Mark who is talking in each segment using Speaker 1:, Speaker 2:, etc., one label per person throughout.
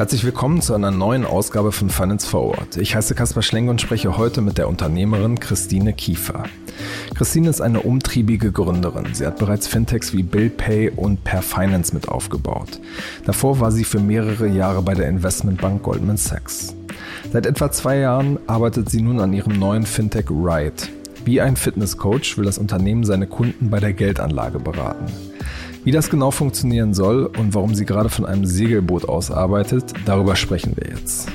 Speaker 1: Herzlich willkommen zu einer neuen Ausgabe von Finance Forward. Ich heiße Kaspar Schlenk und spreche heute mit der Unternehmerin Christine Kiefer. Christine ist eine umtriebige Gründerin. Sie hat bereits Fintechs wie BillPay und Per Finance mit aufgebaut. Davor war sie für mehrere Jahre bei der Investmentbank Goldman Sachs. Seit etwa zwei Jahren arbeitet sie nun an ihrem neuen Fintech Ride. Wie ein Fitnesscoach will das Unternehmen seine Kunden bei der Geldanlage beraten. Wie das genau funktionieren soll und warum sie gerade von einem Segelboot aus arbeitet, darüber sprechen wir jetzt.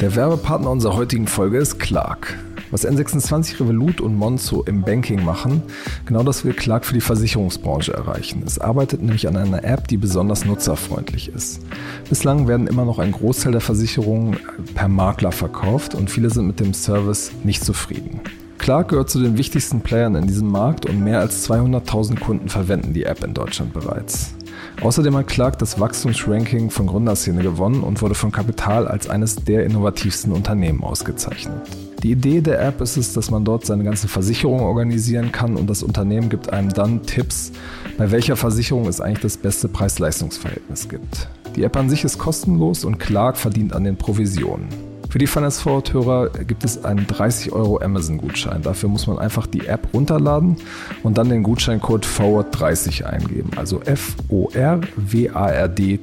Speaker 1: Der Werbepartner unserer heutigen Folge ist Clark. Was N26 Revolut und Monzo im Banking machen, genau das will Clark für die Versicherungsbranche erreichen. Es arbeitet nämlich an einer App, die besonders nutzerfreundlich ist. Bislang werden immer noch ein Großteil der Versicherungen per Makler verkauft und viele sind mit dem Service nicht zufrieden. Clark gehört zu den wichtigsten Playern in diesem Markt und mehr als 200.000 Kunden verwenden die App in Deutschland bereits. Außerdem hat Clark das Wachstumsranking von Gründerszene gewonnen und wurde von Kapital als eines der innovativsten Unternehmen ausgezeichnet. Die Idee der App ist es, dass man dort seine ganze Versicherung organisieren kann und das Unternehmen gibt einem dann Tipps, bei welcher Versicherung es eigentlich das beste Preis-Leistungs-Verhältnis gibt. Die App an sich ist kostenlos und Clark verdient an den Provisionen. Für die Finance Forward-Hörer gibt es einen 30 Euro Amazon-Gutschein. Dafür muss man einfach die App runterladen und dann den Gutscheincode Forward30 eingeben. Also F-O-R-W-A-R-D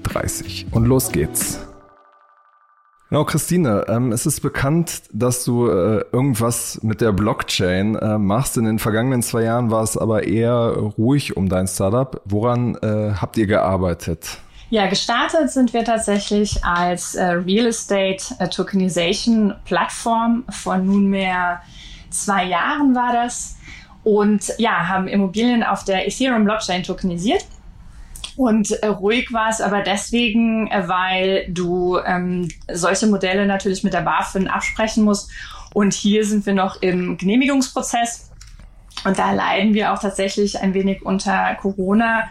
Speaker 1: 30. Und los geht's. Genau, Christine, ähm, es ist bekannt, dass du äh, irgendwas mit der Blockchain äh, machst. In den vergangenen zwei Jahren war es aber eher ruhig um dein Startup. Woran äh, habt ihr gearbeitet?
Speaker 2: Ja, gestartet sind wir tatsächlich als äh, Real Estate äh, Tokenization Plattform. Vor nunmehr zwei Jahren war das. Und ja, haben Immobilien auf der Ethereum Blockchain tokenisiert. Und äh, ruhig war es aber deswegen, äh, weil du ähm, solche Modelle natürlich mit der BaFin absprechen musst. Und hier sind wir noch im Genehmigungsprozess. Und da leiden wir auch tatsächlich ein wenig unter Corona,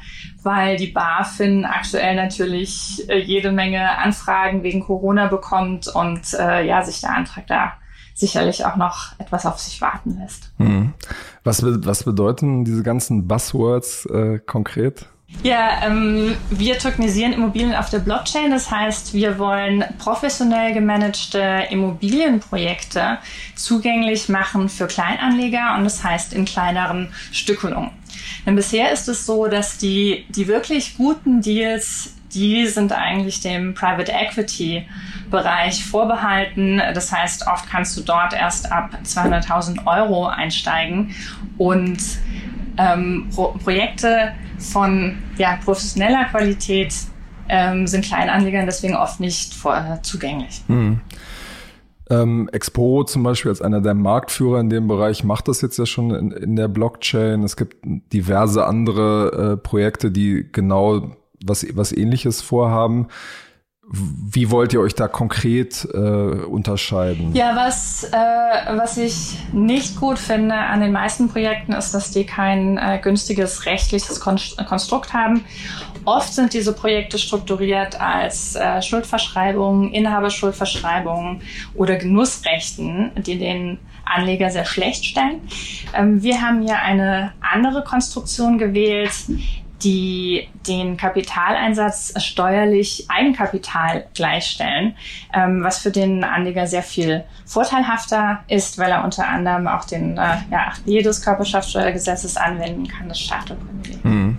Speaker 2: weil die BaFin aktuell natürlich äh, jede Menge Anfragen wegen Corona bekommt und äh, ja, sich der Antrag da sicherlich auch noch etwas auf sich warten lässt.
Speaker 1: Mhm. Was, was bedeuten diese ganzen Buzzwords äh, konkret?
Speaker 2: Ja, ähm, wir tokenisieren Immobilien auf der Blockchain. Das heißt, wir wollen professionell gemanagte Immobilienprojekte zugänglich machen für Kleinanleger und das heißt in kleineren Stückelungen. Denn bisher ist es so, dass die, die wirklich guten Deals, die sind eigentlich dem Private Equity Bereich vorbehalten. Das heißt, oft kannst du dort erst ab 200.000 Euro einsteigen und ähm, Pro Projekte von ja, professioneller Qualität ähm, sind Kleinanlegern deswegen oft nicht vor, äh, zugänglich.
Speaker 1: Hm. Ähm, Expo zum Beispiel als einer der Marktführer in dem Bereich macht das jetzt ja schon in, in der Blockchain. Es gibt diverse andere äh, Projekte, die genau was, was ähnliches vorhaben. Wie wollt ihr euch da konkret äh, unterscheiden?
Speaker 2: Ja, was, äh, was ich nicht gut finde an den meisten Projekten ist, dass die kein äh, günstiges rechtliches Konstrukt haben. Oft sind diese Projekte strukturiert als äh, Schuldverschreibungen, Inhaberschuldverschreibungen oder Genussrechten, die den Anleger sehr schlecht stellen. Ähm, wir haben hier eine andere Konstruktion gewählt, die den Kapitaleinsatz steuerlich Eigenkapital gleichstellen, ähm, was für den Anleger sehr viel vorteilhafter ist, weil er unter anderem auch den äh, ja, jedes Körperschaftssteuergesetzes anwenden kann, das Starterprivileg.
Speaker 1: Mhm.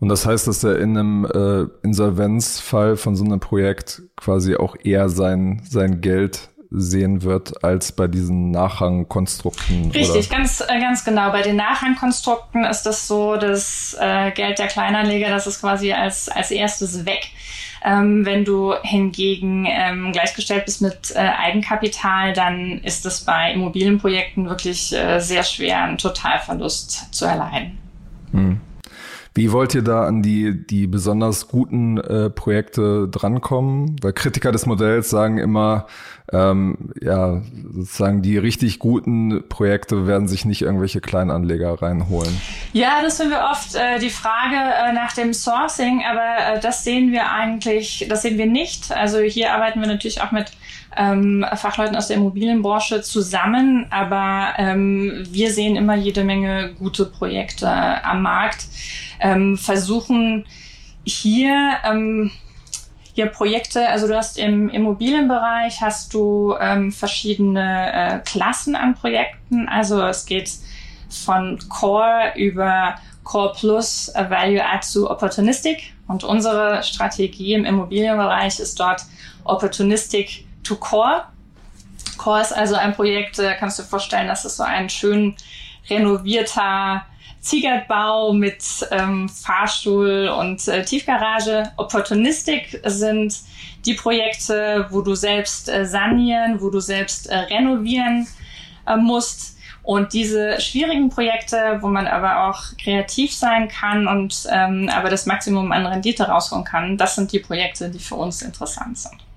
Speaker 1: Und das heißt, dass er in einem äh, Insolvenzfall von so einem Projekt quasi auch eher sein, sein Geld sehen wird als bei diesen Nachrangkonstrukten.
Speaker 2: Richtig, ganz, äh, ganz genau. Bei den Nachrangkonstrukten ist das so, das äh, Geld der Kleinanleger, das ist quasi als, als erstes weg. Ähm, wenn du hingegen ähm, gleichgestellt bist mit äh, Eigenkapital, dann ist es bei Immobilienprojekten wirklich äh, sehr schwer, einen Totalverlust zu erleiden.
Speaker 1: Hm. Wie wollt ihr da an die, die besonders guten äh, Projekte drankommen? Weil Kritiker des Modells sagen immer, ähm, ja, sozusagen die richtig guten Projekte werden sich nicht irgendwelche Kleinanleger reinholen.
Speaker 2: Ja, das sind wir oft äh, die Frage äh, nach dem Sourcing, aber äh, das sehen wir eigentlich, das sehen wir nicht. Also hier arbeiten wir natürlich auch mit ähm, Fachleuten aus der Immobilienbranche zusammen, aber ähm, wir sehen immer jede Menge gute Projekte am Markt, ähm, versuchen hier ähm, hier Projekte, also du hast im Immobilienbereich hast du ähm, verschiedene äh, Klassen an Projekten. Also es geht von Core über Core Plus äh, Value Add zu Opportunistic. Und unsere Strategie im Immobilienbereich ist dort Opportunistic to Core. Core ist also ein Projekt, äh, kannst du dir vorstellen, dass es so ein schön renovierter Ziegertbau mit ähm, Fahrstuhl und äh, Tiefgarage. Opportunistic sind die Projekte, wo du selbst äh, sanieren, wo du selbst äh, renovieren äh, musst. Und diese schwierigen Projekte, wo man aber auch kreativ sein kann und ähm, aber das Maximum an Rendite rausholen kann, das sind die Projekte, die für uns interessant sind.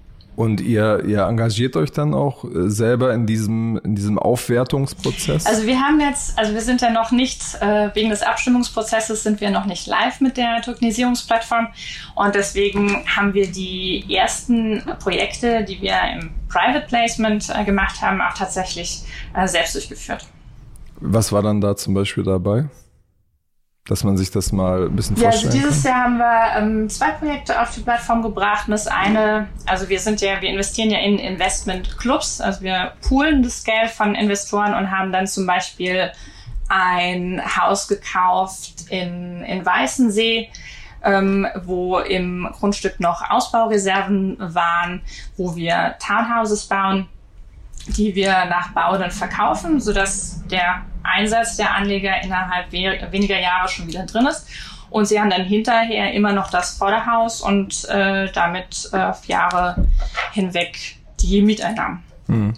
Speaker 1: Und ihr, ihr engagiert euch dann auch äh, selber in diesem, in diesem Aufwertungsprozess?
Speaker 2: Also wir haben jetzt, also wir sind ja noch nicht, äh, wegen des Abstimmungsprozesses sind wir noch nicht live mit der Tokenisierungsplattform und deswegen haben wir die ersten Projekte, die wir im Private Placement äh, gemacht haben, auch tatsächlich äh, selbst durchgeführt.
Speaker 1: Was war dann da zum Beispiel dabei? Dass man sich das mal ein bisschen
Speaker 2: ja,
Speaker 1: also vorstellen
Speaker 2: also dieses
Speaker 1: kann?
Speaker 2: Jahr haben wir ähm, zwei Projekte auf die Plattform gebracht. Und das eine, also wir sind ja, wir investieren ja in Investmentclubs, also wir poolen das Geld von Investoren und haben dann zum Beispiel ein Haus gekauft in, in Weißensee, ähm, wo im Grundstück noch Ausbaureserven waren, wo wir Townhouses bauen die wir nach Bau dann verkaufen, sodass der Einsatz der Anleger innerhalb weniger Jahre schon wieder drin ist. Und sie haben dann hinterher immer noch das Vorderhaus und äh, damit äh, auf Jahre hinweg die Mieteinnahmen. Hm.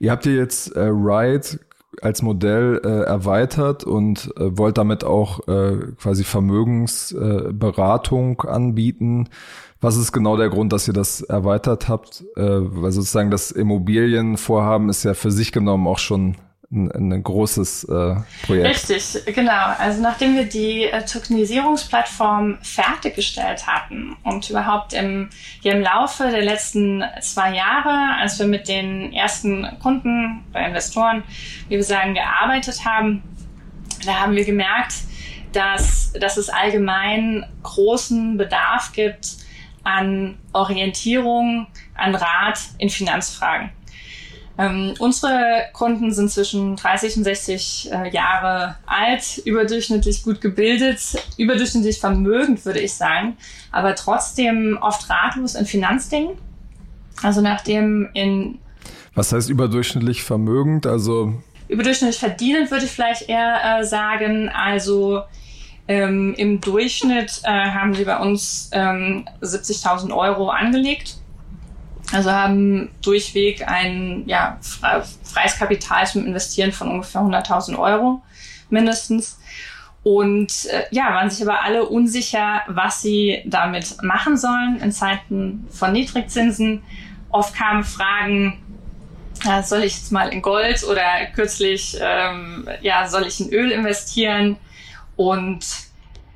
Speaker 1: Ihr habt ja jetzt äh, Ride als Modell äh, erweitert und äh, wollt damit auch äh, quasi Vermögensberatung anbieten. Was ist genau der Grund, dass ihr das erweitert habt? Äh, weil sozusagen das Immobilienvorhaben ist ja für sich genommen auch schon ein, ein großes äh, Projekt.
Speaker 2: Richtig, genau. Also nachdem wir die äh, Tokenisierungsplattform fertiggestellt hatten und überhaupt im, hier im Laufe der letzten zwei Jahre, als wir mit den ersten Kunden bei Investoren, wie wir sagen, gearbeitet haben, da haben wir gemerkt, dass, dass es allgemein großen Bedarf gibt an Orientierung, an Rat in Finanzfragen. Ähm, unsere Kunden sind zwischen 30 und 60 äh, Jahre alt, überdurchschnittlich gut gebildet, überdurchschnittlich vermögend, würde ich sagen, aber trotzdem oft ratlos in Finanzdingen. Also nachdem in
Speaker 1: Was heißt überdurchschnittlich vermögend? Also
Speaker 2: überdurchschnittlich verdienend würde ich vielleicht eher äh, sagen. Also ähm, Im Durchschnitt äh, haben sie bei uns ähm, 70.000 Euro angelegt. Also haben durchweg ein ja, freies Kapital zum Investieren von ungefähr 100.000 Euro mindestens. Und äh, ja, waren sich aber alle unsicher, was sie damit machen sollen in Zeiten von Niedrigzinsen. Oft kamen Fragen, äh, soll ich jetzt mal in Gold oder kürzlich, ähm, ja, soll ich in Öl investieren? Und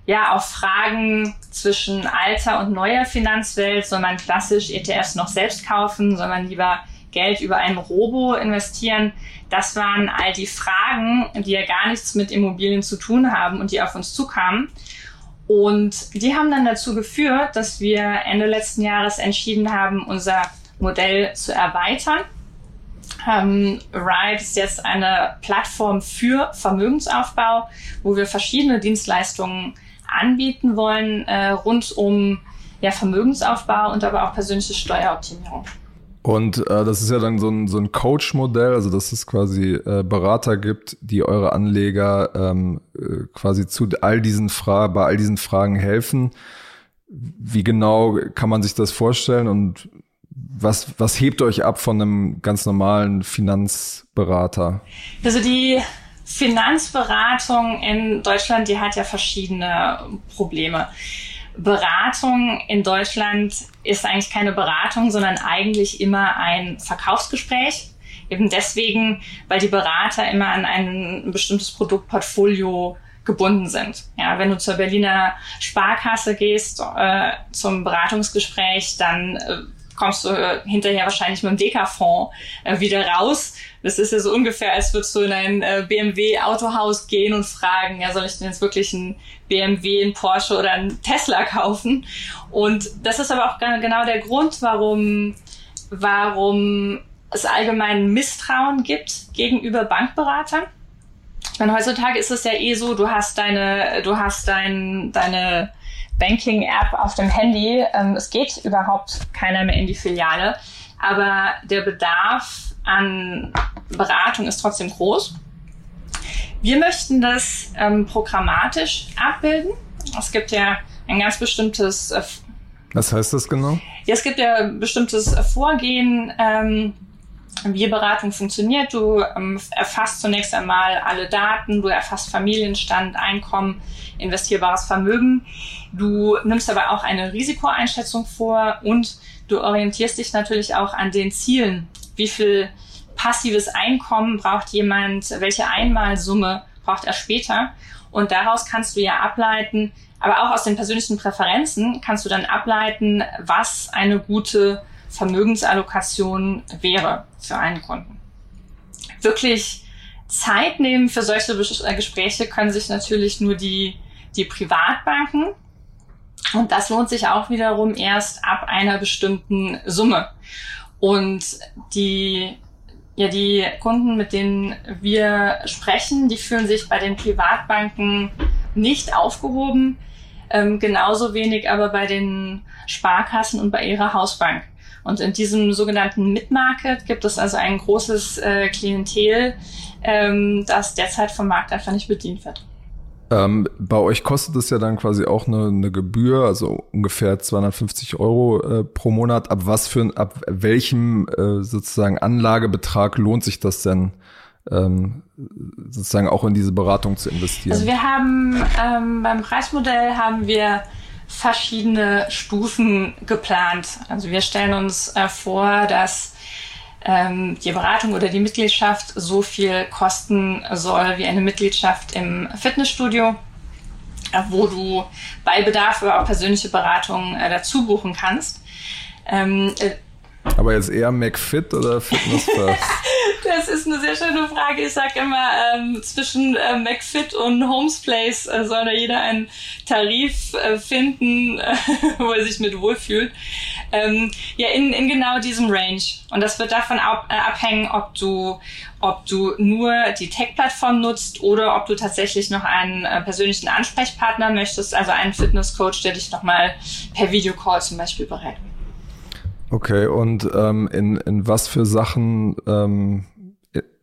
Speaker 2: ja, auf Fragen zwischen alter und neuer Finanzwelt, soll man klassisch ETFs noch selbst kaufen, soll man lieber Geld über einen Robo investieren? Das waren all die Fragen, die ja gar nichts mit Immobilien zu tun haben und die auf uns zukamen. Und die haben dann dazu geführt, dass wir Ende letzten Jahres entschieden haben, unser Modell zu erweitern ähm, Ride ist jetzt eine Plattform für Vermögensaufbau, wo wir verschiedene Dienstleistungen anbieten wollen, äh, rund um ja, Vermögensaufbau und aber auch persönliche Steueroptimierung.
Speaker 1: Und äh, das ist ja dann so ein, so ein Coach-Modell, also dass es quasi äh, Berater gibt, die eure Anleger ähm, äh, quasi zu all diesen Fragen, bei all diesen Fragen helfen. Wie genau kann man sich das vorstellen und was, was hebt euch ab von einem ganz normalen Finanzberater?
Speaker 2: Also die Finanzberatung in Deutschland, die hat ja verschiedene Probleme. Beratung in Deutschland ist eigentlich keine Beratung, sondern eigentlich immer ein Verkaufsgespräch. Eben deswegen, weil die Berater immer an ein bestimmtes Produktportfolio gebunden sind. Ja, wenn du zur Berliner Sparkasse gehst äh, zum Beratungsgespräch, dann äh, kommst du äh, hinterher wahrscheinlich mit dem Deka-Fonds äh, wieder raus. Das ist ja so ungefähr, als würdest du in ein äh, BMW-Autohaus gehen und fragen, ja, soll ich denn jetzt wirklich ein BMW, ein Porsche oder ein Tesla kaufen? Und das ist aber auch genau der Grund, warum, warum es allgemein Misstrauen gibt gegenüber Bankberatern. Ich heutzutage ist es ja eh so, du hast deine, du hast dein, deine Banking-App auf dem Handy. Ähm, es geht überhaupt keiner mehr in die Filiale. Aber der Bedarf an Beratung ist trotzdem groß. Wir möchten das ähm, programmatisch abbilden. Es gibt ja ein ganz bestimmtes. Äh,
Speaker 1: Was heißt das genau?
Speaker 2: Ja, es gibt ja ein bestimmtes Vorgehen, ähm, wie Beratung funktioniert. Du ähm, erfasst zunächst einmal alle Daten, du erfasst Familienstand, Einkommen, investierbares Vermögen. Du nimmst aber auch eine Risikoeinschätzung vor und du orientierst dich natürlich auch an den Zielen. Wie viel passives Einkommen braucht jemand? Welche Einmalsumme braucht er später? Und daraus kannst du ja ableiten, aber auch aus den persönlichen Präferenzen kannst du dann ableiten, was eine gute Vermögensallokation wäre für einen Kunden. Wirklich Zeit nehmen für solche äh, Gespräche können sich natürlich nur die, die Privatbanken. Und das lohnt sich auch wiederum erst ab einer bestimmten Summe. Und die, ja, die Kunden, mit denen wir sprechen, die fühlen sich bei den Privatbanken nicht aufgehoben, ähm, genauso wenig aber bei den Sparkassen und bei ihrer Hausbank. Und in diesem sogenannten Mid-Market gibt es also ein großes äh, Klientel, ähm, das derzeit vom Markt einfach nicht bedient wird.
Speaker 1: Ähm, bei euch kostet es ja dann quasi auch eine, eine Gebühr, also ungefähr 250 Euro äh, pro Monat. Ab was für ab welchem äh, sozusagen Anlagebetrag lohnt sich das denn? Ähm, sozusagen auch in diese Beratung zu investieren.
Speaker 2: Also wir haben ähm, beim Preismodell haben wir verschiedene Stufen geplant. Also wir stellen uns äh, vor, dass ähm, die Beratung oder die Mitgliedschaft so viel kosten soll wie eine Mitgliedschaft im Fitnessstudio, äh, wo du bei Bedarf aber auch persönliche Beratung äh, dazu buchen kannst. Ähm,
Speaker 1: äh, aber jetzt eher McFit oder Fitness First?
Speaker 2: das ist eine sehr schöne Frage. Ich sage immer, ähm, zwischen äh, McFit und Homes Place äh, soll da jeder einen Tarif äh, finden, äh, wo er sich mit wohlfühlt. Ähm, ja, in, in genau diesem Range. Und das wird davon ab, äh, abhängen, ob du, ob du nur die Tech-Plattform nutzt oder ob du tatsächlich noch einen äh, persönlichen Ansprechpartner möchtest, also einen Fitnesscoach, der dich nochmal per Videocall zum Beispiel berät.
Speaker 1: Okay, und ähm, in, in was für Sachen, ähm,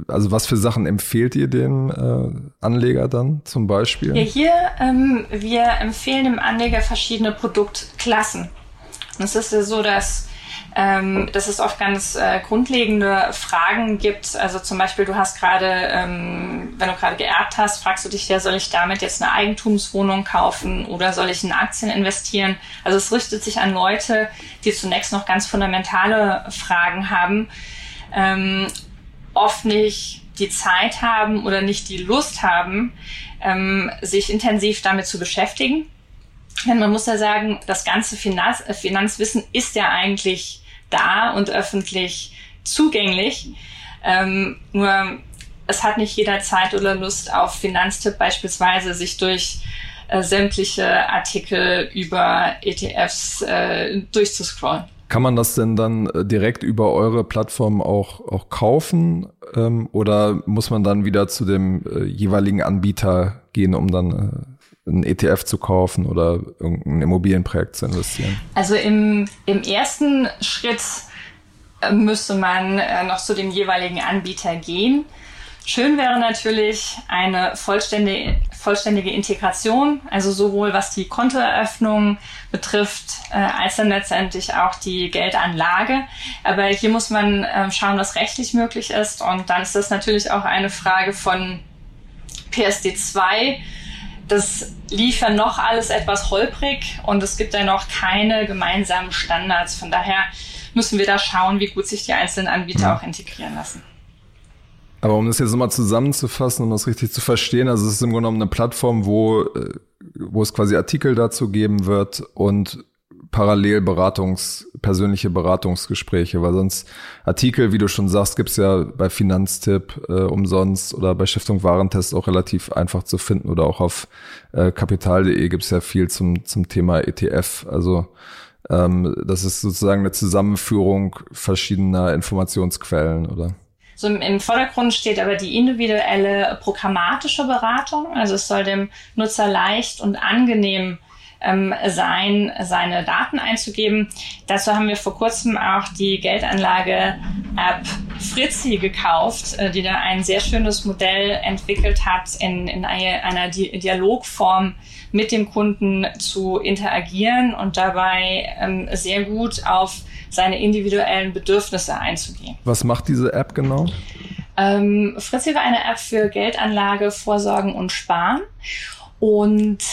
Speaker 1: also was für Sachen empfehlt ihr dem äh, Anleger dann zum Beispiel?
Speaker 2: Ja, hier, ähm, wir empfehlen dem Anleger verschiedene Produktklassen. Es ist ja so, dass ähm, dass es oft ganz äh, grundlegende Fragen gibt. Also zum Beispiel, du hast gerade, ähm, wenn du gerade geerbt hast, fragst du dich ja, soll ich damit jetzt eine Eigentumswohnung kaufen oder soll ich in Aktien investieren? Also es richtet sich an Leute, die zunächst noch ganz fundamentale Fragen haben, ähm, oft nicht die Zeit haben oder nicht die Lust haben, ähm, sich intensiv damit zu beschäftigen. Denn man muss ja sagen, das ganze Finanz Finanzwissen ist ja eigentlich da und öffentlich zugänglich. Ähm, nur es hat nicht jeder Zeit oder Lust auf Finanztipp beispielsweise, sich durch äh, sämtliche Artikel über ETFs äh, durchzuscrollen.
Speaker 1: Kann man das denn dann äh, direkt über eure Plattform auch, auch kaufen ähm, oder muss man dann wieder zu dem äh, jeweiligen Anbieter gehen, um dann äh, einen ETF zu kaufen oder irgendein Immobilienprojekt zu investieren?
Speaker 2: Also im, im ersten Schritt äh, müsste man äh, noch zu dem jeweiligen Anbieter gehen. Schön wäre natürlich eine vollständige, vollständige Integration, also sowohl was die Kontoeröffnung betrifft, äh, als dann letztendlich auch die Geldanlage. Aber hier muss man äh, schauen, was rechtlich möglich ist. Und dann ist das natürlich auch eine Frage von PSD2 das lief ja noch alles etwas holprig und es gibt ja noch keine gemeinsamen Standards. Von daher müssen wir da schauen, wie gut sich die einzelnen Anbieter ja. auch integrieren lassen.
Speaker 1: Aber um das jetzt nochmal zusammenzufassen und um das richtig zu verstehen, also es ist im Grunde genommen eine Plattform, wo, äh, wo es quasi Artikel dazu geben wird und parallel Beratungs, persönliche Beratungsgespräche, weil sonst Artikel, wie du schon sagst, gibt's ja bei Finanztipp äh, umsonst oder bei Stiftung Warentest auch relativ einfach zu finden oder auch auf äh, kapital.de gibt's ja viel zum, zum Thema ETF. Also ähm, das ist sozusagen eine Zusammenführung verschiedener Informationsquellen, oder?
Speaker 2: So im, im Vordergrund steht aber die individuelle programmatische Beratung. Also es soll dem Nutzer leicht und angenehm ähm, sein, seine Daten einzugeben. Dazu haben wir vor kurzem auch die Geldanlage-App Fritzi gekauft, äh, die da ein sehr schönes Modell entwickelt hat, in, in eine, einer Di Dialogform mit dem Kunden zu interagieren und dabei ähm, sehr gut auf seine individuellen Bedürfnisse einzugehen.
Speaker 1: Was macht diese App genau?
Speaker 2: Ähm, Fritzi war eine App für Geldanlage, Vorsorgen und Sparen. Und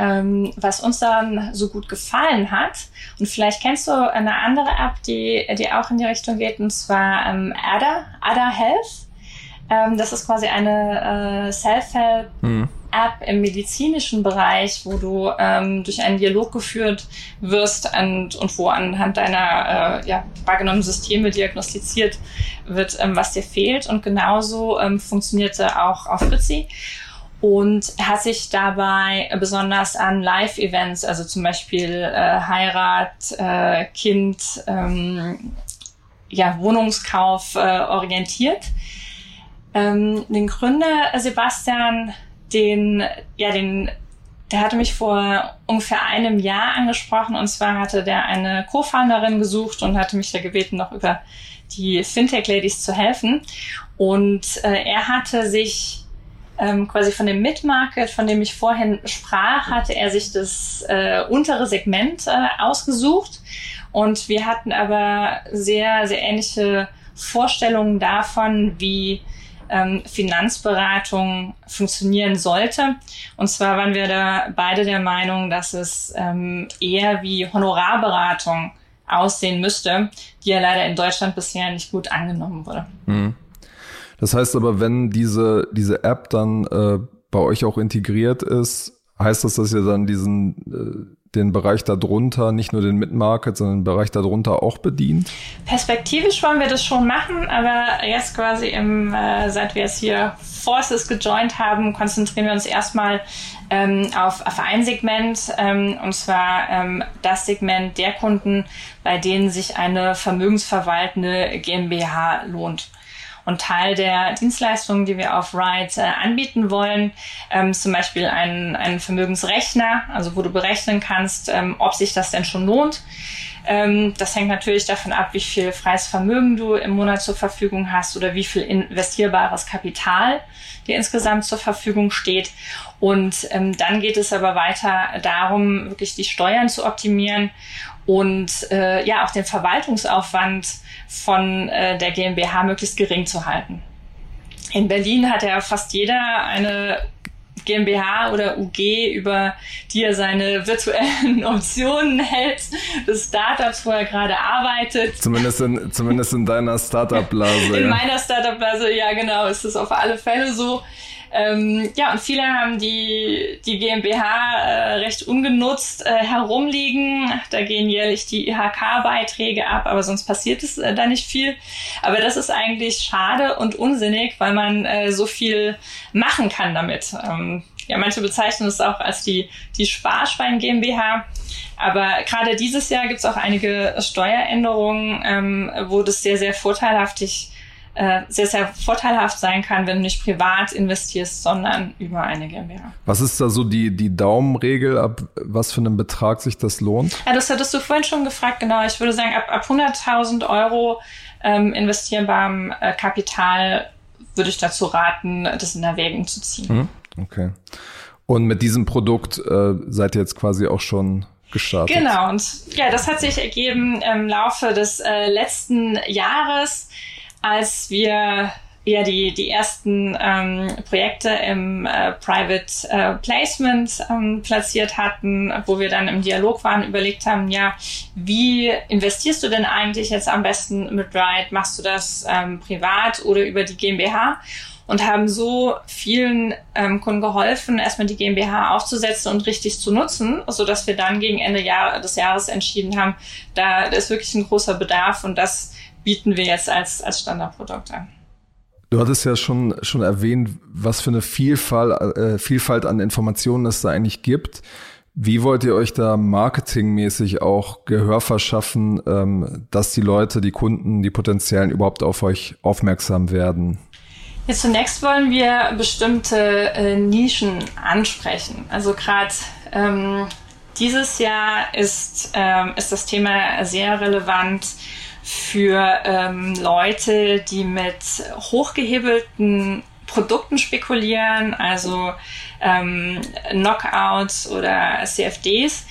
Speaker 2: ähm, was uns dann so gut gefallen hat. Und vielleicht kennst du eine andere App, die, die auch in die Richtung geht, und zwar ähm, Ada, Ada Health. Ähm, das ist quasi eine äh, Self-Help. Mhm. App im medizinischen Bereich, wo du ähm, durch einen Dialog geführt wirst und, und wo anhand deiner äh, ja, wahrgenommenen Systeme diagnostiziert wird, ähm, was dir fehlt. Und genauso ähm, funktionierte auch auf Fritzi und hat sich dabei besonders an Live-Events, also zum Beispiel äh, Heirat, äh, Kind, ähm, ja, Wohnungskauf äh, orientiert. Ähm, den Gründer Sebastian, den, ja, den, der hatte mich vor ungefähr einem Jahr angesprochen und zwar hatte der eine Co-Founderin gesucht und hatte mich da gebeten, noch über die Fintech-Ladies zu helfen. Und äh, er hatte sich ähm, quasi von dem Mid-Market, von dem ich vorhin sprach, hatte er sich das äh, untere Segment äh, ausgesucht. Und wir hatten aber sehr, sehr ähnliche Vorstellungen davon, wie ähm, Finanzberatung funktionieren sollte. Und zwar waren wir da beide der Meinung, dass es ähm, eher wie Honorarberatung aussehen müsste, die ja leider in Deutschland bisher nicht gut angenommen wurde. Mhm.
Speaker 1: Das heißt aber, wenn diese, diese App dann äh, bei euch auch integriert ist, heißt das, dass ihr dann diesen äh, den Bereich darunter, nicht nur den Mid-Market, sondern den Bereich darunter auch bedient?
Speaker 2: Perspektivisch wollen wir das schon machen, aber jetzt quasi im, äh, seit wir jetzt hier Forces gejoint haben, konzentrieren wir uns erstmal ähm, auf, auf ein Segment, ähm, und zwar ähm, das Segment der Kunden, bei denen sich eine vermögensverwaltende GmbH lohnt. Und Teil der Dienstleistungen, die wir auf Ride äh, anbieten wollen, ähm, zum Beispiel einen, Vermögensrechner, also wo du berechnen kannst, ähm, ob sich das denn schon lohnt. Ähm, das hängt natürlich davon ab, wie viel freies Vermögen du im Monat zur Verfügung hast oder wie viel investierbares Kapital dir insgesamt zur Verfügung steht. Und ähm, dann geht es aber weiter darum, wirklich die Steuern zu optimieren und äh, ja auch den Verwaltungsaufwand von äh, der GmbH möglichst gering zu halten. In Berlin hat ja fast jeder eine GmbH oder UG, über die er seine virtuellen Optionen hält, des Startups, wo er gerade arbeitet.
Speaker 1: Zumindest in, zumindest in deiner Startup-Blase.
Speaker 2: in ja. meiner Startup-Blase, ja genau, ist es auf alle Fälle so. Ähm, ja, und viele haben die, die GmbH äh, recht ungenutzt äh, herumliegen. Da gehen jährlich die IHK-Beiträge ab, aber sonst passiert es äh, da nicht viel. Aber das ist eigentlich schade und unsinnig, weil man äh, so viel machen kann damit. Ähm, ja, manche bezeichnen es auch als die, die Sparschwein GmbH. Aber gerade dieses Jahr gibt es auch einige Steueränderungen, ähm, wo das sehr, sehr vorteilhaftig äh, sehr, sehr vorteilhaft sein kann, wenn du nicht privat investierst, sondern über eine GmbH.
Speaker 1: Was ist da so die, die Daumenregel, ab was für einen Betrag sich das lohnt?
Speaker 2: Ja, das hattest du vorhin schon gefragt, genau. Ich würde sagen, ab, ab 100.000 Euro ähm, investierbarem äh, Kapital würde ich dazu raten, das in Erwägung zu ziehen.
Speaker 1: Mhm. Okay. Und mit diesem Produkt äh, seid ihr jetzt quasi auch schon gestartet.
Speaker 2: Genau, und ja, das hat sich ergeben im Laufe des äh, letzten Jahres als wir wir die, die ersten ähm, Projekte im äh, Private äh, Placement ähm, platziert hatten, wo wir dann im Dialog waren, überlegt haben, ja, wie investierst du denn eigentlich jetzt am besten mit Ride? Machst du das ähm, privat oder über die GmbH? und haben so vielen ähm, Kunden geholfen, erstmal die GmbH aufzusetzen und richtig zu nutzen, so dass wir dann gegen Ende Jahr, des Jahres entschieden haben, da ist wirklich ein großer Bedarf und das bieten wir jetzt als, als Standardprodukt an.
Speaker 1: Du hattest ja schon, schon erwähnt, was für eine Vielfalt, äh, Vielfalt an Informationen es da eigentlich gibt. Wie wollt ihr euch da marketingmäßig auch Gehör verschaffen, ähm, dass die Leute, die Kunden, die Potenziellen überhaupt auf euch aufmerksam werden?
Speaker 2: Jetzt zunächst wollen wir bestimmte äh, Nischen ansprechen. Also gerade ähm, dieses Jahr ist, ähm, ist das Thema sehr relevant für ähm, Leute, die mit hochgehebelten Produkten spekulieren, also ähm, Knockouts oder CFDs.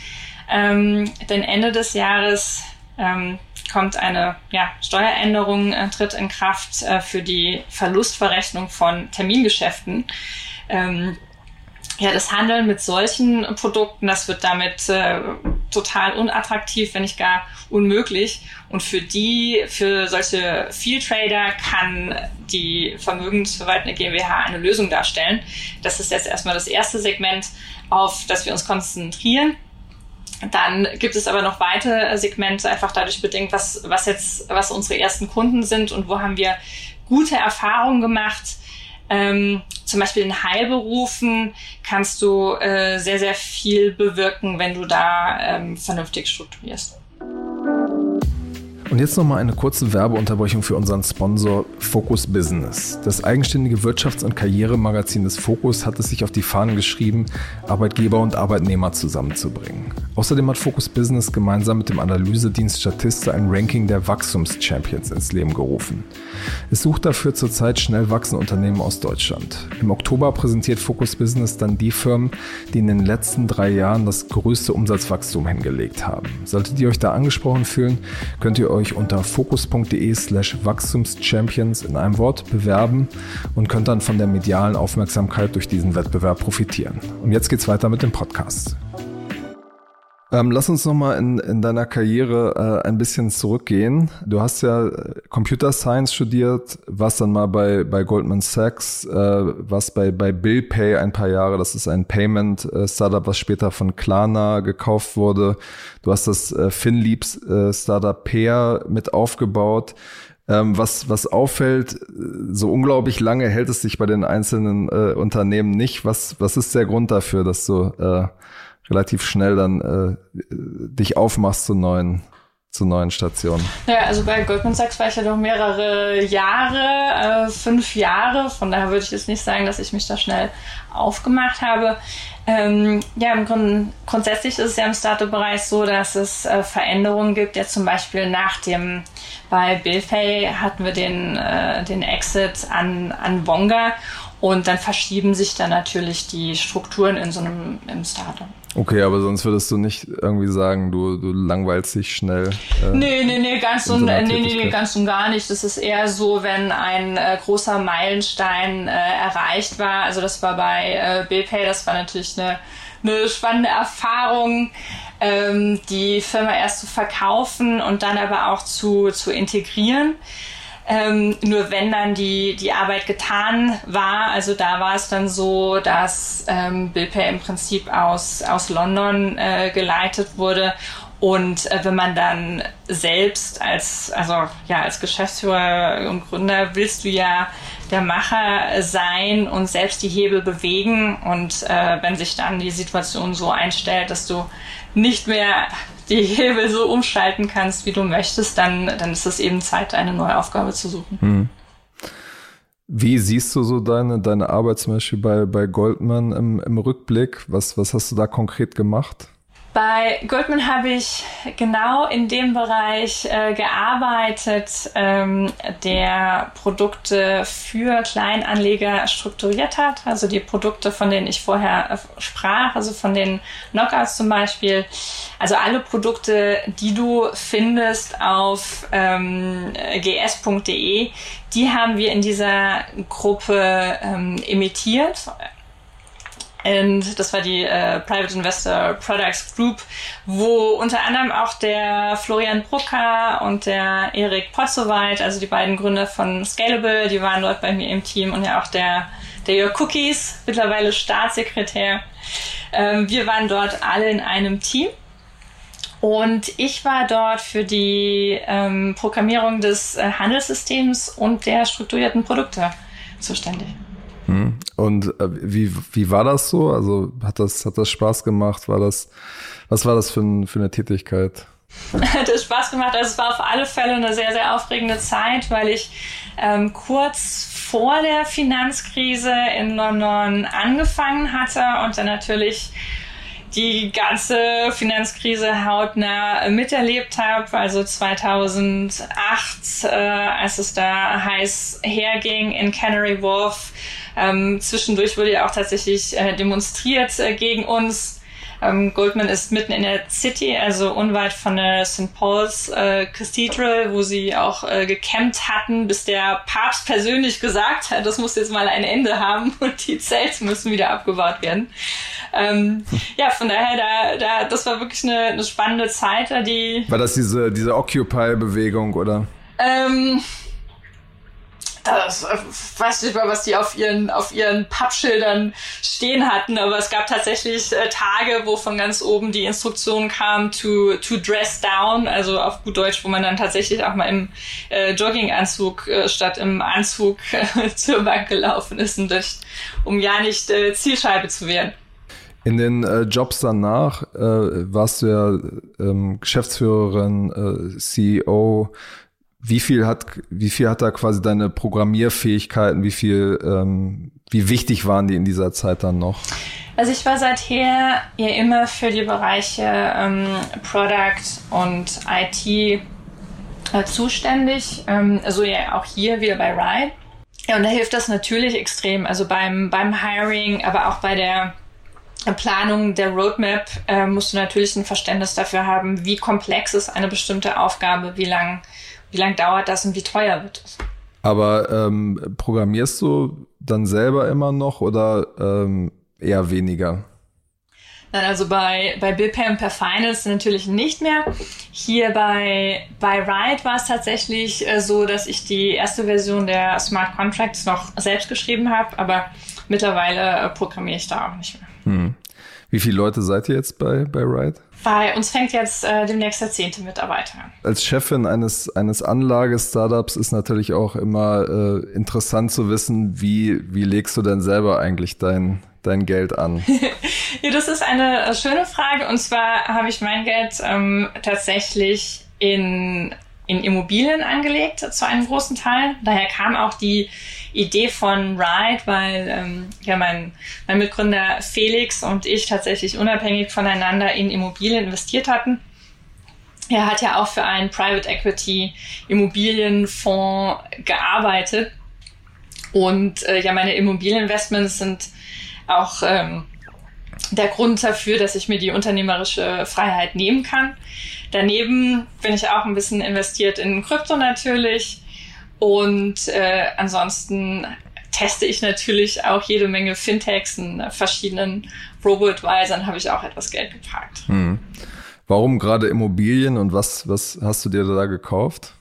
Speaker 2: Ähm, denn Ende des Jahres ähm, kommt eine ja, Steueränderung, äh, tritt in Kraft äh, für die Verlustverrechnung von Termingeschäften. Ähm, ja, das Handeln mit solchen Produkten, das wird damit äh, total unattraktiv, wenn nicht gar unmöglich. Und für die, für solche Field Trader kann die vermögensverwaltende GmbH eine Lösung darstellen. Das ist jetzt erstmal das erste Segment, auf das wir uns konzentrieren. Dann gibt es aber noch weitere Segmente, einfach dadurch bedingt, was, was jetzt, was unsere ersten Kunden sind und wo haben wir gute Erfahrungen gemacht. Ähm, zum Beispiel in Heilberufen kannst du äh, sehr, sehr viel bewirken, wenn du da ähm, vernünftig strukturierst.
Speaker 1: Und jetzt nochmal eine kurze Werbeunterbrechung für unseren Sponsor Focus Business. Das eigenständige Wirtschafts- und Karrieremagazin des Focus hat es sich auf die Fahnen geschrieben, Arbeitgeber und Arbeitnehmer zusammenzubringen. Außerdem hat Focus Business gemeinsam mit dem Analysedienst Statista ein Ranking der Wachstumschampions ins Leben gerufen. Es sucht dafür zurzeit schnell wachsende Unternehmen aus Deutschland. Im Oktober präsentiert Focus Business dann die Firmen, die in den letzten drei Jahren das größte Umsatzwachstum hingelegt haben. Solltet ihr euch da angesprochen fühlen, könnt ihr euch euch unter fokus.de slash Wachstumschampions in einem Wort bewerben und könnt dann von der medialen Aufmerksamkeit durch diesen Wettbewerb profitieren. Und jetzt geht's weiter mit dem Podcast. Ähm, lass uns nochmal in, in deiner Karriere äh, ein bisschen zurückgehen. Du hast ja äh, Computer Science studiert, warst dann mal bei, bei Goldman Sachs, äh, warst bei, bei Bill Pay ein paar Jahre. Das ist ein Payment-Startup, äh, was später von Klarna gekauft wurde. Du hast das äh, FinLeaps äh, Startup Pair mit aufgebaut. Ähm, was, was auffällt, so unglaublich lange hält es sich bei den einzelnen äh, Unternehmen nicht. Was, was ist der Grund dafür, dass du äh, relativ schnell dann äh, dich aufmachst zu neuen zu neuen Stationen?
Speaker 2: Ja, also bei Goldman Sachs war ich ja doch mehrere Jahre, äh, fünf Jahre. Von daher würde ich jetzt nicht sagen, dass ich mich da schnell aufgemacht habe. Ähm, ja, im Grunde grundsätzlich ist es ja im Startup-Bereich so, dass es äh, Veränderungen gibt. Ja, zum Beispiel nach dem bei Billpay hatten wir den äh, den Exit an an Bonga und dann verschieben sich dann natürlich die Strukturen in so einem im Startup.
Speaker 1: Okay, aber sonst würdest du nicht irgendwie sagen, du, du langweilst dich schnell.
Speaker 2: Äh, nee, nee, nee, ganz und, so nee, nee, nee, ganz und gar nicht. Das ist eher so, wenn ein äh, großer Meilenstein äh, erreicht war. Also das war bei äh, BillPay, das war natürlich eine, eine spannende Erfahrung, ähm, die Firma erst zu verkaufen und dann aber auch zu, zu integrieren. Ähm, nur wenn dann die, die Arbeit getan war, also da war es dann so, dass ähm, Billpay im Prinzip aus, aus London äh, geleitet wurde und äh, wenn man dann selbst als, also ja, als Geschäftsführer und Gründer willst du ja der Macher sein und selbst die Hebel bewegen. Und äh, wenn sich dann die Situation so einstellt, dass du nicht mehr die Hebel so umschalten kannst, wie du möchtest, dann, dann ist es eben Zeit, eine neue Aufgabe zu suchen. Hm.
Speaker 1: Wie siehst du so deine, deine Arbeit zum Beispiel bei, bei Goldman im, im Rückblick? Was, was hast du da konkret gemacht?
Speaker 2: Bei Goldman habe ich genau in dem Bereich äh, gearbeitet, ähm, der Produkte für Kleinanleger strukturiert hat. Also die Produkte, von denen ich vorher äh, sprach, also von den Knockouts zum Beispiel. Also alle Produkte, die du findest auf ähm, gs.de, die haben wir in dieser Gruppe ähm, emittiert und das war die äh, Private Investor Products Group, wo unter anderem auch der Florian Brucker und der Erik Potzowait, also die beiden Gründer von Scalable, die waren dort bei mir im Team und ja auch der, der Jörg Cookies, mittlerweile Staatssekretär. Ähm, wir waren dort alle in einem Team. Und ich war dort für die ähm, Programmierung des äh, Handelssystems und der strukturierten Produkte zuständig.
Speaker 1: Und äh, wie, wie war das so? Also hat das, hat das Spaß gemacht? War das, was war das für, ein, für eine Tätigkeit?
Speaker 2: hat es Spaß gemacht. Also es war auf alle Fälle eine sehr, sehr aufregende Zeit, weil ich ähm, kurz vor der Finanzkrise in London angefangen hatte und dann natürlich die ganze Finanzkrise hautnah miterlebt habe. Also 2008, äh, als es da heiß herging in Canary Wharf, ähm, zwischendurch wurde ja auch tatsächlich äh, demonstriert äh, gegen uns. Ähm, Goldman ist mitten in der City, also unweit von der St. Paul's äh, Cathedral, wo sie auch äh, gecampt hatten, bis der Papst persönlich gesagt hat, das muss jetzt mal ein Ende haben und die Zelte müssen wieder abgebaut werden. Ähm, ja, von daher, da, da, das war wirklich eine, eine spannende Zeit. Die
Speaker 1: war das diese, diese Occupy-Bewegung, oder?
Speaker 2: Ähm, das äh, weiß nicht mal, was die auf ihren, auf ihren Pappschildern stehen hatten, aber es gab tatsächlich äh, Tage, wo von ganz oben die Instruktion kam to, to dress down, also auf gut Deutsch, wo man dann tatsächlich auch mal im äh, Jogginganzug äh, statt im Anzug zur Bank gelaufen ist, und durch, um ja nicht äh, Zielscheibe zu werden.
Speaker 1: In den äh, Jobs danach äh, warst du ja ähm, Geschäftsführerin, äh, CEO wie viel hat, wie viel hat da quasi deine Programmierfähigkeiten, wie viel, ähm, wie wichtig waren die in dieser Zeit dann noch?
Speaker 2: Also ich war seither ja immer für die Bereiche ähm, Product und IT äh, zuständig. Ähm, also ja auch hier wieder bei Ride. Ja, und da hilft das natürlich extrem. Also beim, beim Hiring, aber auch bei der Planung der Roadmap äh, musst du natürlich ein Verständnis dafür haben, wie komplex ist eine bestimmte Aufgabe, wie lang wie lange dauert das und wie teuer wird es.
Speaker 1: Aber ähm, programmierst du dann selber immer noch oder ähm, eher weniger?
Speaker 2: Nein, also bei, bei und per Finance natürlich nicht mehr. Hier bei, bei Ride war es tatsächlich äh, so, dass ich die erste Version der Smart Contracts noch selbst geschrieben habe, aber mittlerweile äh, programmiere ich da auch nicht mehr. Hm.
Speaker 1: Wie viele Leute seid ihr jetzt bei, bei Ride?
Speaker 2: Bei uns fängt jetzt äh, demnächst der zehnte Mitarbeiter an.
Speaker 1: Als Chefin eines, eines Anlagestartups ist natürlich auch immer äh, interessant zu wissen, wie, wie legst du denn selber eigentlich dein, dein Geld an?
Speaker 2: ja, das ist eine äh, schöne Frage. Und zwar habe ich mein Geld ähm, tatsächlich in, in Immobilien angelegt, zu einem großen Teil. Daher kam auch die Idee von Ride, weil ähm, ja mein, mein Mitgründer Felix und ich tatsächlich unabhängig voneinander in Immobilien investiert hatten. Er hat ja auch für einen Private Equity Immobilienfonds gearbeitet. Und äh, ja, meine Immobilieninvestments sind auch ähm, der Grund dafür, dass ich mir die unternehmerische Freiheit nehmen kann. Daneben bin ich auch ein bisschen investiert in Krypto natürlich und äh, ansonsten teste ich natürlich auch jede Menge Fintechs in verschiedenen Robo-Advisern habe ich auch etwas Geld geparkt. Hm.
Speaker 1: Warum gerade Immobilien und was, was hast du dir da gekauft?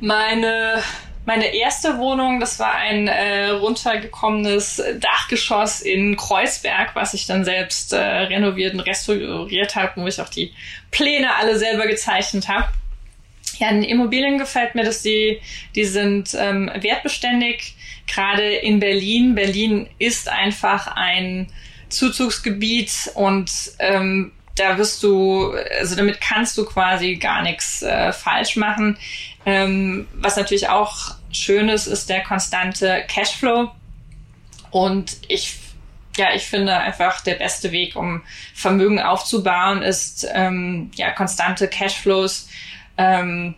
Speaker 2: Meine, meine erste Wohnung, das war ein äh, runtergekommenes Dachgeschoss in Kreuzberg, was ich dann selbst äh, renoviert und restauriert habe, wo ich auch die Pläne alle selber gezeichnet habe. Ja, in Immobilien gefällt mir, dass die, die sind ähm, wertbeständig. Gerade in Berlin. Berlin ist einfach ein Zuzugsgebiet und ähm, da wirst du, also damit kannst du quasi gar nichts äh, falsch machen. Ähm, was natürlich auch schön ist, ist der konstante Cashflow. Und ich ja, ich finde einfach der beste Weg, um Vermögen aufzubauen, ist ähm, ja konstante Cashflows. Ähm,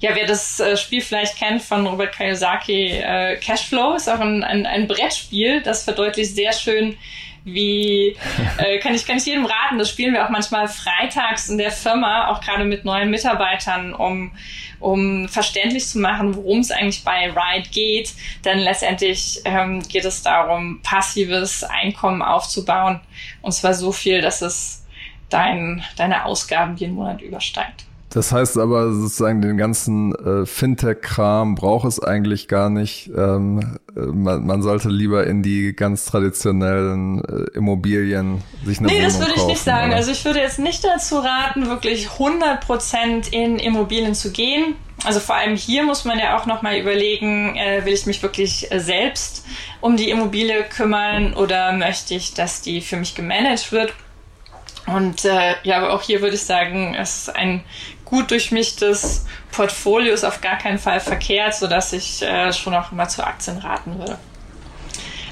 Speaker 2: ja, wer das äh, Spiel vielleicht kennt von Robert Kiyosaki, äh, Cashflow ist auch ein, ein, ein Brettspiel, das verdeutlicht sehr schön, wie äh, kann ich kann ich jedem raten. Das spielen wir auch manchmal freitags in der Firma, auch gerade mit neuen Mitarbeitern, um um verständlich zu machen, worum es eigentlich bei Ride geht. Denn letztendlich ähm, geht es darum, passives Einkommen aufzubauen und zwar so viel, dass es dein, deine Ausgaben jeden Monat übersteigt.
Speaker 1: Das heißt aber sozusagen den ganzen äh, Fintech-Kram braucht es eigentlich gar nicht. Ähm, äh, man, man, sollte lieber in die ganz traditionellen äh, Immobilien sich eine
Speaker 2: Nee,
Speaker 1: Wohnung
Speaker 2: das würde ich nicht sagen.
Speaker 1: Oder?
Speaker 2: Also ich würde jetzt nicht dazu raten, wirklich 100% in Immobilien zu gehen. Also vor allem hier muss man ja auch nochmal überlegen, äh, will ich mich wirklich äh, selbst um die Immobilie kümmern oder möchte ich, dass die für mich gemanagt wird? Und äh, ja, aber auch hier würde ich sagen, es ist ein gut durchmischtes Portfolio, ist auf gar keinen Fall verkehrt, sodass ich äh, schon auch immer zu Aktien raten würde.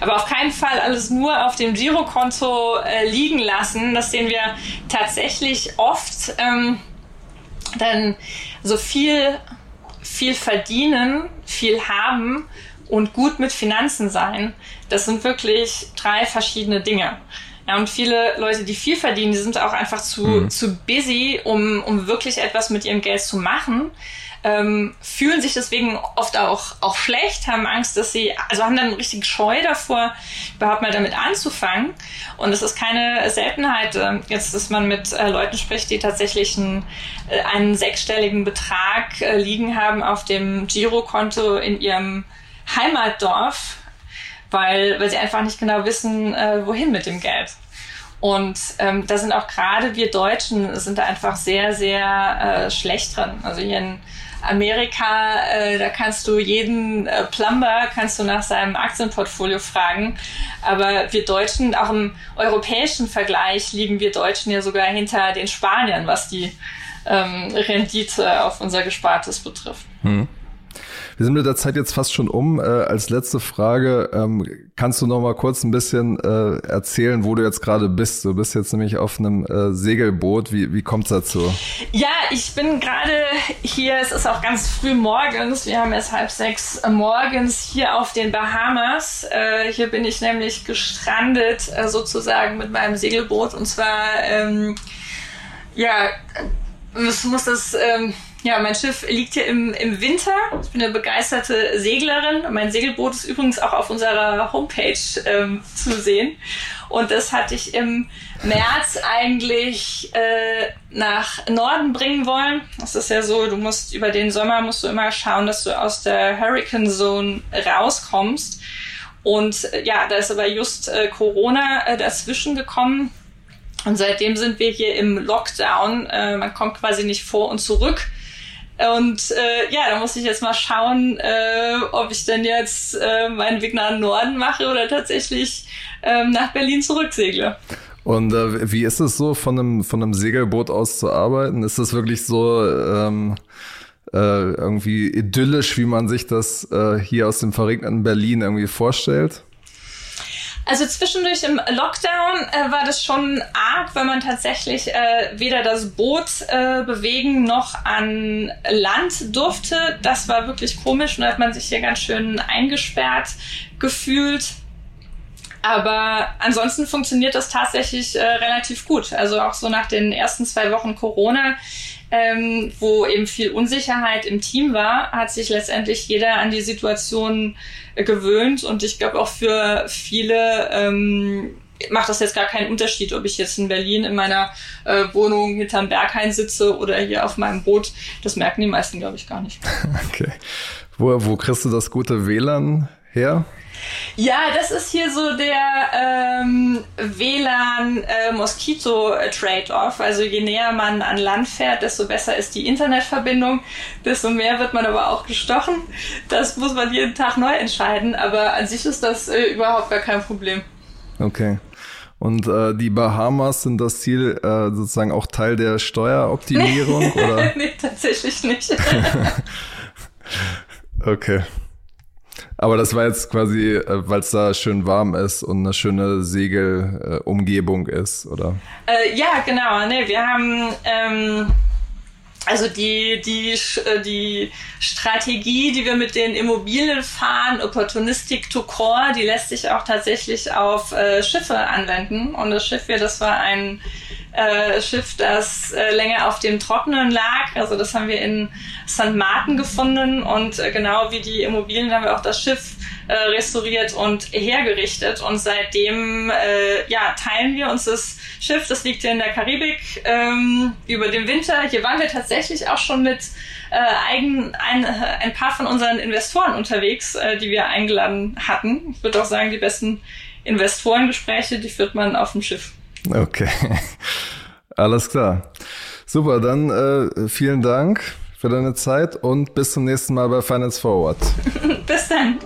Speaker 2: Aber auf keinen Fall alles nur auf dem Girokonto äh, liegen lassen. Das sehen wir tatsächlich oft. Ähm, denn so viel, viel verdienen, viel haben und gut mit Finanzen sein, das sind wirklich drei verschiedene Dinge. Ja, und viele Leute, die viel verdienen, die sind auch einfach zu, mhm. zu busy, um, um wirklich etwas mit ihrem Geld zu machen. Ähm, fühlen sich deswegen oft auch, auch schlecht, haben Angst, dass sie, also haben dann richtig Scheu davor, überhaupt mal damit anzufangen. Und es ist keine Seltenheit, äh, jetzt, dass man mit äh, Leuten spricht, die tatsächlich einen, äh, einen sechsstelligen Betrag äh, liegen haben auf dem Girokonto in ihrem Heimatdorf, weil, weil sie einfach nicht genau wissen, äh, wohin mit dem Geld. Und ähm, da sind auch gerade wir Deutschen sind da einfach sehr, sehr äh, schlecht drin. Also hier in Amerika, äh, da kannst du jeden äh, Plumber kannst du nach seinem Aktienportfolio fragen. Aber wir Deutschen, auch im europäischen Vergleich, liegen wir Deutschen ja sogar hinter den Spaniern, was die ähm, Rendite auf unser Gespartes betrifft. Hm.
Speaker 1: Wir sind mit der Zeit jetzt fast schon um. Äh, als letzte Frage, ähm, kannst du noch mal kurz ein bisschen äh, erzählen, wo du jetzt gerade bist? Du bist jetzt nämlich auf einem äh, Segelboot. Wie, wie kommt es dazu?
Speaker 2: Ja, ich bin gerade hier. Es ist auch ganz früh morgens. Wir haben erst halb sechs morgens hier auf den Bahamas. Äh, hier bin ich nämlich gestrandet äh, sozusagen mit meinem Segelboot. Und zwar, ähm, ja, es muss das... Ähm, ja, mein Schiff liegt hier im, im Winter. Ich bin eine begeisterte Seglerin. Mein Segelboot ist übrigens auch auf unserer Homepage ähm, zu sehen. Und das hatte ich im März eigentlich äh, nach Norden bringen wollen. Das ist ja so, du musst über den Sommer musst du immer schauen, dass du aus der Hurricane Zone rauskommst. Und äh, ja, da ist aber just äh, Corona äh, dazwischen gekommen. Und seitdem sind wir hier im Lockdown. Äh, man kommt quasi nicht vor und zurück. Und äh, ja, da muss ich jetzt mal schauen, äh, ob ich denn jetzt äh, meinen Weg nach Norden mache oder tatsächlich ähm, nach Berlin zurücksegle.
Speaker 1: Und äh, wie ist es so, von einem, von einem Segelboot aus zu arbeiten? Ist das wirklich so ähm, äh, irgendwie idyllisch, wie man sich das äh, hier aus dem verregneten Berlin irgendwie vorstellt?
Speaker 2: Also zwischendurch im Lockdown äh, war das schon arg, weil man tatsächlich äh, weder das Boot äh, bewegen noch an Land durfte. Das war wirklich komisch und da hat man sich hier ganz schön eingesperrt gefühlt. Aber ansonsten funktioniert das tatsächlich äh, relativ gut. Also auch so nach den ersten zwei Wochen Corona ähm, wo eben viel Unsicherheit im Team war, hat sich letztendlich jeder an die Situation äh, gewöhnt. Und ich glaube auch für viele ähm, macht das jetzt gar keinen Unterschied, ob ich jetzt in Berlin in meiner äh, Wohnung hinterm Berghain sitze oder hier auf meinem Boot. Das merken die meisten, glaube ich, gar nicht.
Speaker 1: Okay. Wo, wo kriegst du das gute WLAN her?
Speaker 2: Ja, das ist hier so der ähm, WLAN-Moskito-Trade-off. Äh, also je näher man an Land fährt, desto besser ist die Internetverbindung, desto mehr wird man aber auch gestochen. Das muss man jeden Tag neu entscheiden, aber an sich ist das äh, überhaupt gar kein Problem.
Speaker 1: Okay. Und äh, die Bahamas sind das Ziel äh, sozusagen auch Teil der Steueroptimierung? oder?
Speaker 2: nee, tatsächlich nicht.
Speaker 1: okay. Aber das war jetzt quasi, äh, weil es da schön warm ist und eine schöne Segelumgebung ist, oder?
Speaker 2: Äh, ja, genau. Nee, wir haben ähm, also die, die, äh, die Strategie, die wir mit den Immobilien fahren, Opportunistic to Core, die lässt sich auch tatsächlich auf äh, Schiffe anwenden. Und das Schiff hier, das war ein äh, Schiff, das äh, länger auf dem Trockenen lag. Also das haben wir in St. Martin gefunden und äh, genau wie die Immobilien haben wir auch das Schiff äh, restauriert und hergerichtet. Und seitdem äh, ja, teilen wir uns das Schiff. Das liegt hier in der Karibik ähm, über den Winter. Hier waren wir tatsächlich auch schon mit äh, eigen, ein, ein paar von unseren Investoren unterwegs, äh, die wir eingeladen hatten. Ich würde auch sagen, die besten Investorengespräche, die führt man auf dem Schiff.
Speaker 1: Okay, alles klar. Super, dann äh, vielen Dank für deine Zeit und bis zum nächsten Mal bei Finance Forward.
Speaker 2: bis dann.